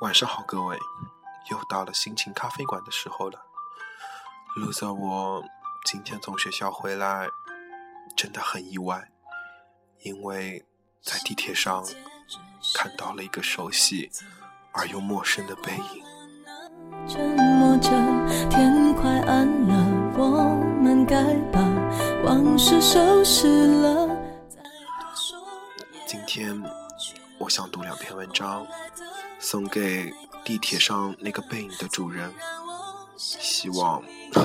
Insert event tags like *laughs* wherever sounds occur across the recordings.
晚上好，各位，又到了心情咖啡馆的时候了。路上我今天从学校回来，真的很意外，因为在地铁上看到了一个熟悉而又陌生的背影。沉默着，天快暗了，我们该把往事收拾了。今天我想读两篇文章。送给地铁上那个背影的主人，希望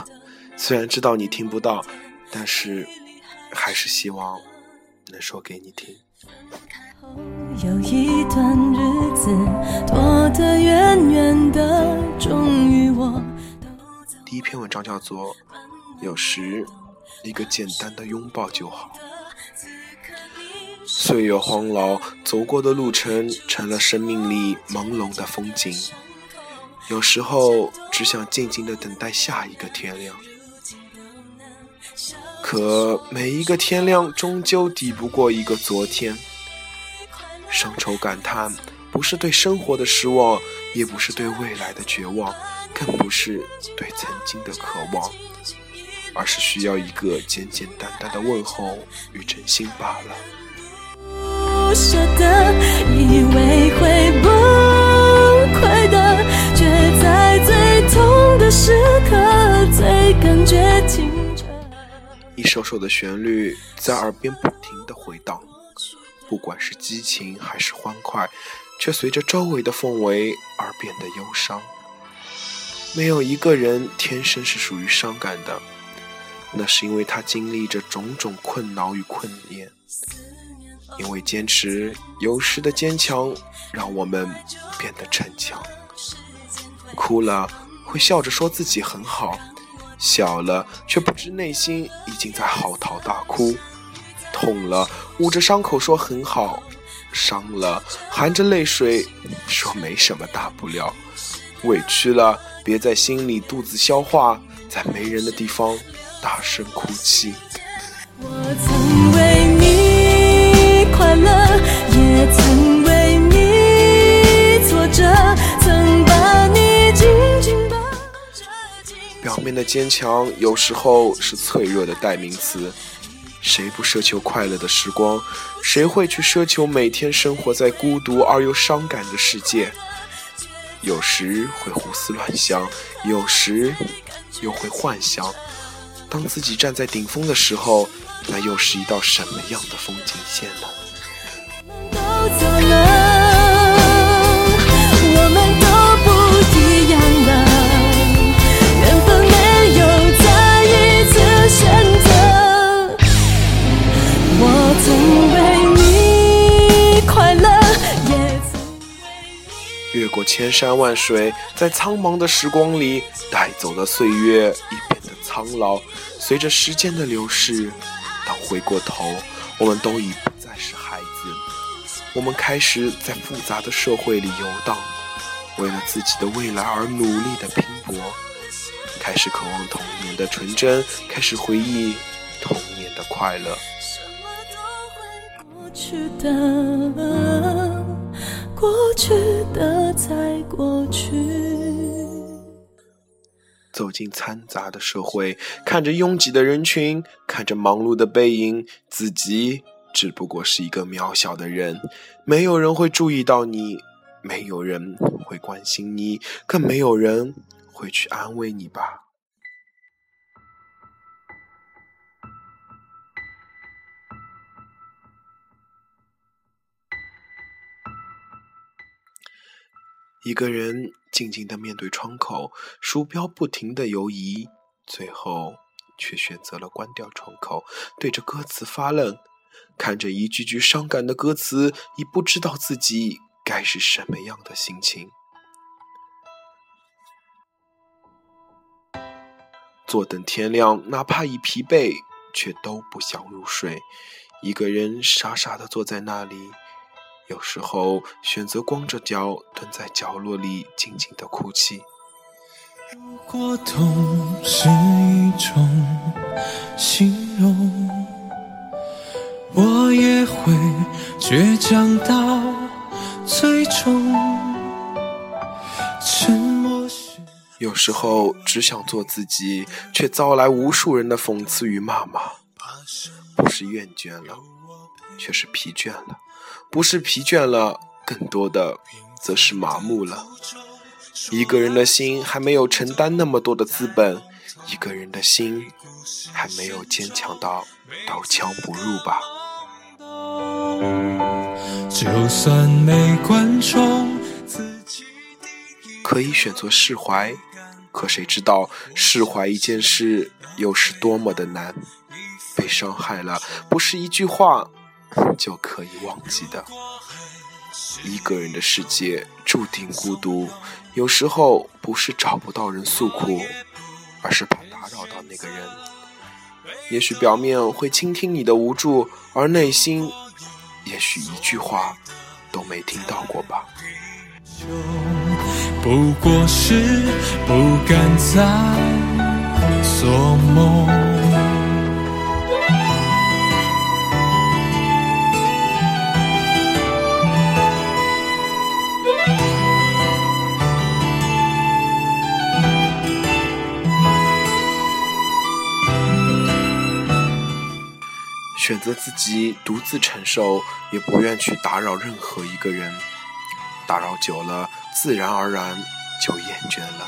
*laughs* 虽然知道你听不到，但是还是希望能说给你听。有一段日子躲得远远的，终于我。第一篇文章叫做《有时一个简单的拥抱就好》。岁月荒老，走过的路程成了生命里朦胧的风景。有时候只想静静的等待下一个天亮，可每一个天亮终究抵不过一个昨天。伤愁感叹，不是对生活的失望，也不是对未来的绝望，更不是对曾经的渴望，而是需要一个简简单单的问候与真心罢了。舍得，以为会崩溃的，却在最痛的时刻最感觉清澈。一首首的旋律在耳边不停的回荡，不管是激情还是欢快，却随着周围的氛围而变得忧伤。没有一个人天生是属于伤感的，那是因为他经历着种种困恼与困念。因为坚持，有时的坚强让我们变得逞强。哭了会笑着说自己很好，笑了却不知内心已经在嚎啕大哭。痛了捂着伤口说很好，伤了含着泪水说没什么大不了。委屈了别在心里肚子消化，在没人的地方大声哭泣。我曾为面的坚强有时候是脆弱的代名词。谁不奢求快乐的时光？谁会去奢求每天生活在孤独而又伤感的世界？有时会胡思乱想，有时又会幻想。当自己站在顶峰的时候，那又是一道什么样的风景线呢？过千山万水，在苍茫的时光里，带走了岁月，已变得苍老。随着时间的流逝，当回过头，我们都已不再是孩子。我们开始在复杂的社会里游荡，为了自己的未来而努力的拼搏。开始渴望童年的纯真，开始回忆童年的快乐。过去的。过去的在过去。走进掺杂的社会，看着拥挤的人群，看着忙碌的背影，自己只不过是一个渺小的人。没有人会注意到你，没有人会关心你，更没有人会去安慰你吧。一个人静静的面对窗口，鼠标不停的游移，最后却选择了关掉窗口，对着歌词发愣，看着一句句伤感的歌词，已不知道自己该是什么样的心情。坐等天亮，哪怕已疲惫，却都不想入睡。一个人傻傻的坐在那里。有时候选择光着脚蹲在角落里静静的哭泣。如果痛是一种形容，我也会倔强到最终。有时候只想做自己，却遭来无数人的讽刺与谩骂。不是厌倦了，却是疲倦了；不是疲倦了，更多的则是麻木了。一个人的心还没有承担那么多的资本，一个人的心还没有坚强到刀枪不入吧。就算没观众。可以选择释怀，可谁知道释怀一件事又是多么的难？被伤害了，不是一句话 *laughs* 就可以忘记的。一个人的世界注定孤独，有时候不是找不到人诉苦，而是怕打扰到那个人。也许表面会倾听你的无助，而内心也许一句话都没听到过吧。不过是不敢再做梦。选择自己独自承受，也不愿去打扰任何一个人。打扰久了，自然而然就厌倦了。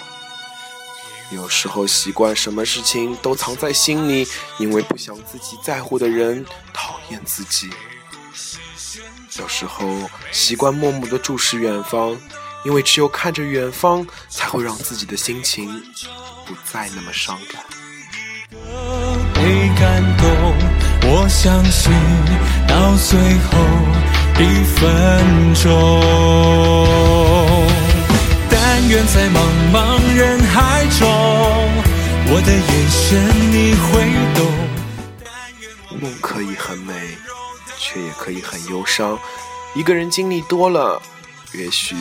有时候习惯什么事情都藏在心里，因为不想自己在乎的人讨厌自己。有时候习惯默默的注视远方，因为只有看着远方，才会让自己的心情不再那么伤感。被感动，我相信到最后。一分钟。但愿在茫茫人海中，我的眼神你会懂。梦可以很美，却也可以很忧伤。一个人经历多了，也许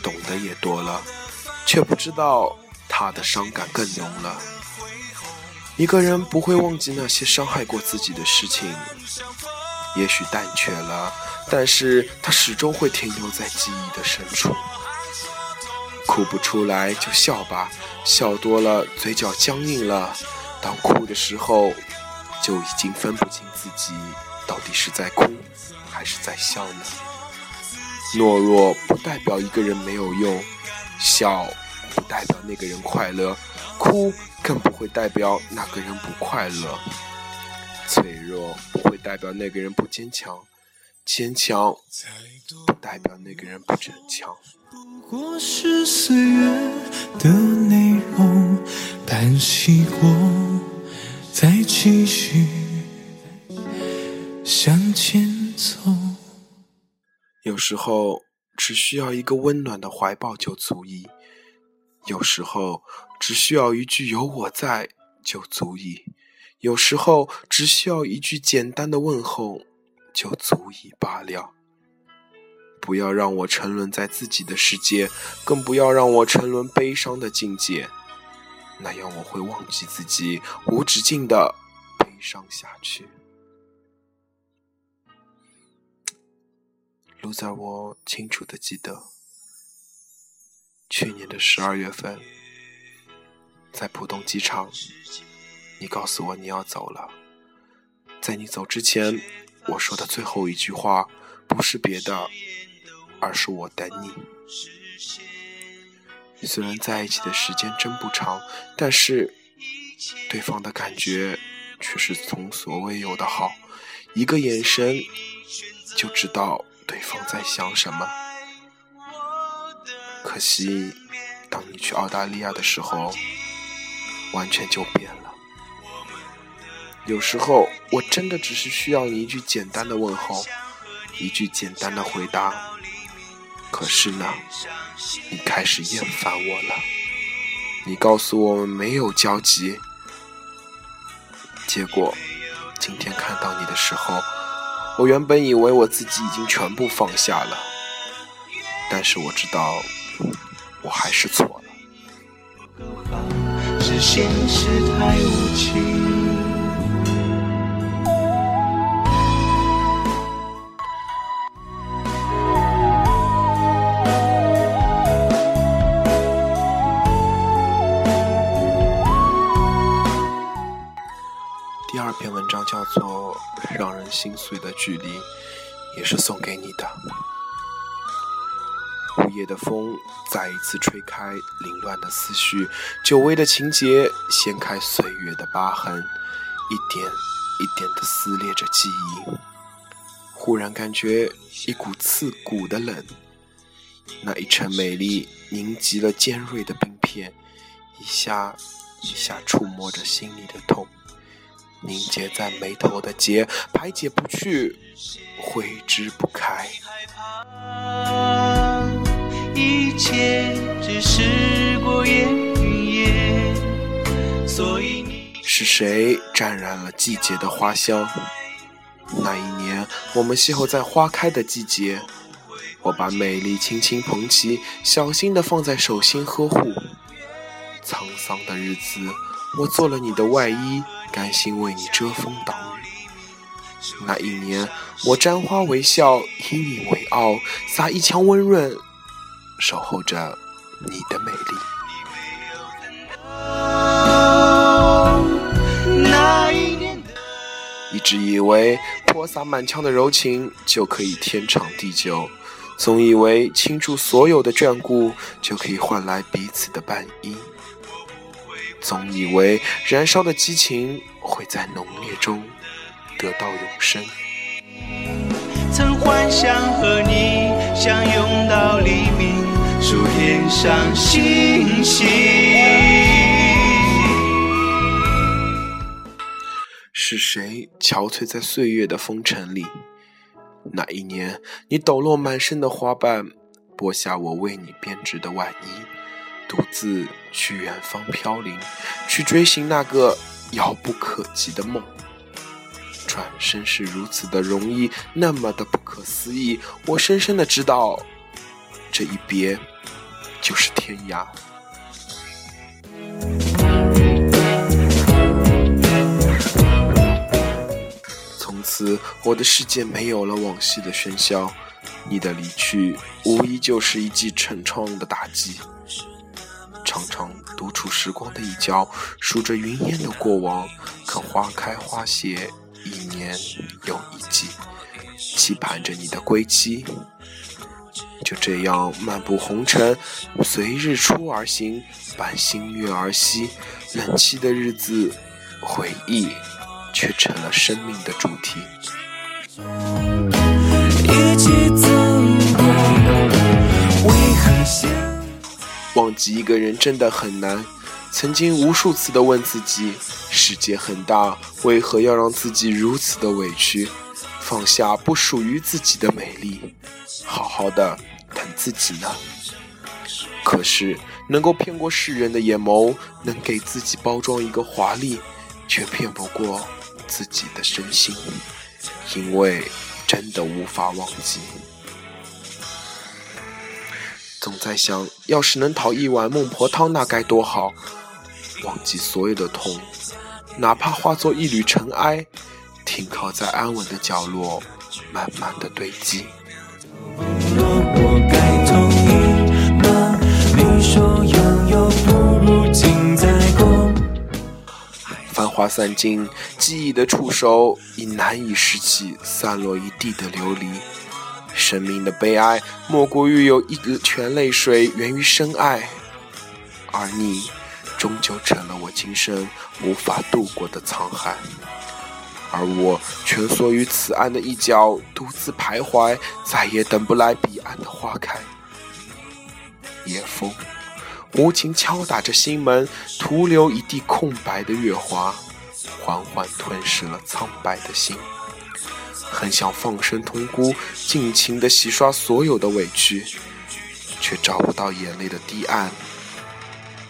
懂得也多了，却不知道他的伤感更浓了。一个人不会忘记那些伤害过自己的事情，也许淡却了。但是他始终会停留在记忆的深处。哭不出来就笑吧，笑多了嘴角僵硬了。当哭的时候，就已经分不清自己到底是在哭还是在笑呢。懦弱不代表一个人没有用，笑不代表那个人快乐，哭更不会代表那个人不快乐。脆弱不会代表那个人不坚强。坚强不代表那个人不逞强。不过是岁月的内容，叹息过，再继续向前走。有时候只需要一个温暖的怀抱就足矣，有时候只需要一句有我在就足矣，有时候只需要一句简单的问候。就足以罢了。不要让我沉沦在自己的世界，更不要让我沉沦悲伤的境界，那样我会忘记自己，无止境的悲伤下去。路在我清楚的记得，去年的十二月份，在浦东机场，你告诉我你要走了，在你走之前。我说的最后一句话不是别的，而是我等你。虽然在一起的时间真不长，但是对方的感觉却是从所未有的好。一个眼神就知道对方在想什么。可惜，当你去澳大利亚的时候，完全就变了。有时候，我真的只是需要你一句简单的问候，一句简单的回答。可是呢，你开始厌烦我了。你告诉我们没有交集，结果今天看到你的时候，我原本以为我自己已经全部放下了，但是我知道，我还是错了。是现实太无情第二篇文章叫做让人心碎的距离也是送给你的。午夜的风再一次吹开凌乱的思绪，久违的情节掀开岁月的疤痕，一点一点地撕裂着记忆。忽然感觉一股刺骨的冷，那一程美丽凝集了尖锐的冰片，一下一下触摸着心里的痛，凝结在眉头的结排解不去，挥之不开。一切只是过眼云烟，所以是谁沾染了季节的花香？那一年，我们邂逅在花开的季节，我把美丽轻轻捧起，小心地放在手心呵护。沧桑的日子，我做了你的外衣，甘心为你遮风挡雨。那一年，我沾花微笑，以你为傲，撒一腔温润，守候着你的美丽。一直以为泼洒满腔的柔情就可以天长地久，总以为倾注所有的眷顾就可以换来彼此的伴衣，总以为燃烧的激情会在浓烈中得到永生。曾幻想和你相拥到黎明，数天上星星。是谁憔悴在岁月的风尘里？那一年，你抖落满身的花瓣，剥下我为你编织的外衣，独自去远方飘零，去追寻那个遥不可及的梦。转身是如此的容易，那么的不可思议。我深深的知道，这一别就是天涯。从此我的世界没有了往昔的喧嚣，你的离去无疑就是一记沉重的打击。常常独处时光的一角，数着云烟的过往，看花开花谢，一年又一季，期盼着你的归期。就这样漫步红尘，随日出而行，伴星月而息，冷凄的日子，回忆。却成了生命的主题。忘记一个人真的很难。曾经无数次的问自己：世界很大，为何要让自己如此的委屈？放下不属于自己的美丽，好好的疼自己呢？可是能够骗过世人的眼眸，能给自己包装一个华丽，却骗不过。自己的身心，因为真的无法忘记。总在想，要是能讨一碗孟婆汤，那该多好！忘记所有的痛，哪怕化作一缕尘埃，停靠在安稳的角落，慢慢的堆积。繁华散尽，记忆的触手已难以拾起散落一地的琉璃。生命的悲哀，莫过于有一泉泪水源于深爱，而你，终究成了我今生无法度过的沧海。而我蜷缩于此岸的一角，独自徘徊，再也等不来彼岸的花开。夜风无情敲打着心门，徒留一地空白的月华。缓缓吞噬了苍白的心，很想放声痛哭，尽情的洗刷所有的委屈，却找不到眼泪的堤岸。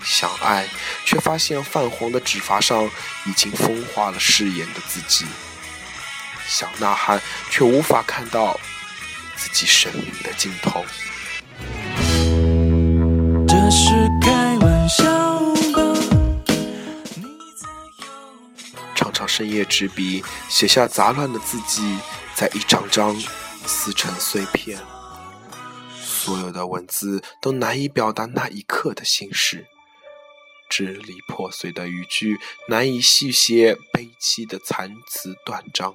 想爱，却发现泛黄的指发上已经风化了誓言的字迹。想呐喊，却无法看到自己生命的尽头。这是开玩笑吧？常常。深夜执笔，写下杂乱的字迹，在一张张撕成碎片。所有的文字都难以表达那一刻的心事，支离破碎的语句难以续写悲凄的残词断章。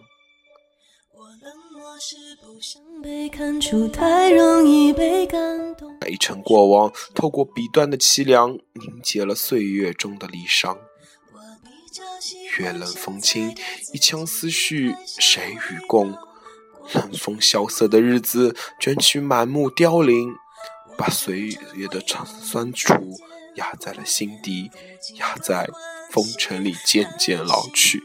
那一程过往，透过笔端的凄凉，凝结了岁月中的离殇。月冷风清，一腔思绪谁与共？冷风萧瑟的日子，卷起满目凋零，把岁月的酸楚压在了心底，压在风尘里渐渐老去。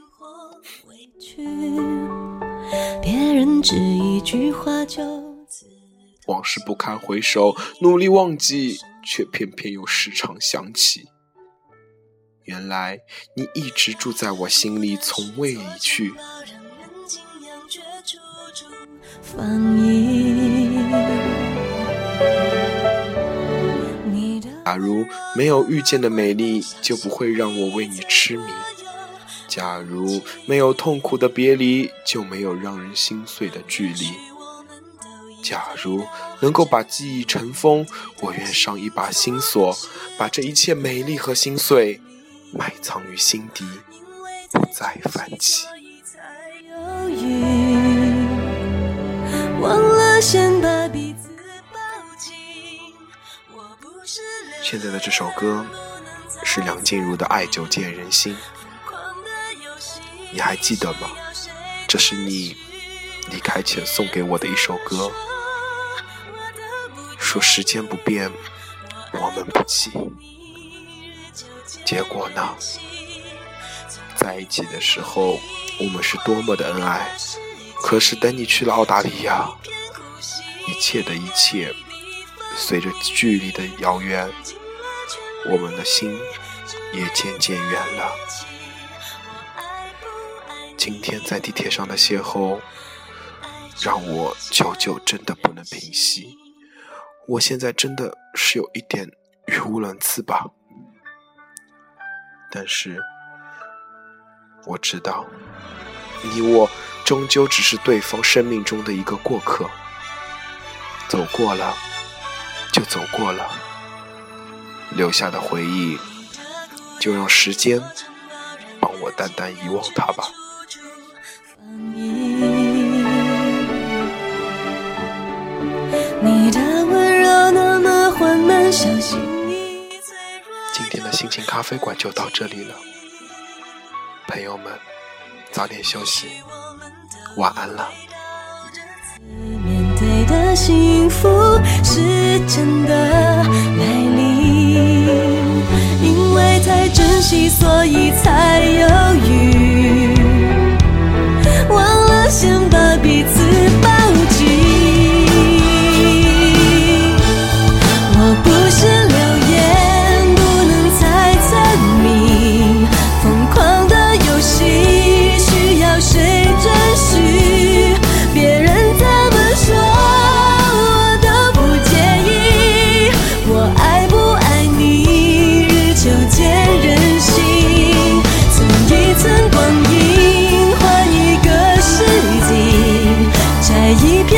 往事不堪回首，努力忘记，却偏偏又时常想起。原来你一直住在我心里，从未离去。假如没有遇见的美丽，就不会让我为你痴迷；假如没有痛苦的别离，就没有让人心碎的距离；假如能够把记忆尘封，我愿上一把心锁，把这一切美丽和心碎埋藏于心底，不再泛起。忘了先把笔现在的这首歌是梁静茹的《爱久见人心》，你还记得吗？这是你离开前送给我的一首歌，说时间不变，我们不弃。结果呢？在一起的时候，我们是多么的恩爱。可是等你去了澳大利亚，一切的一切，随着距离的遥远，我们的心也渐渐远了。今天在地铁上的邂逅，让我久久真的不能平息。我现在真的是有一点语无伦次吧，但是我知道，你我。终究只是对方生命中的一个过客，走过了就走过了，留下的回忆就让时间帮我淡淡遗忘它吧。今天的心情咖啡馆就到这里了，朋友们，早点休息。晚安了。面对的幸福是真的美丽，因为太珍惜，所以才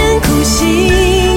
我。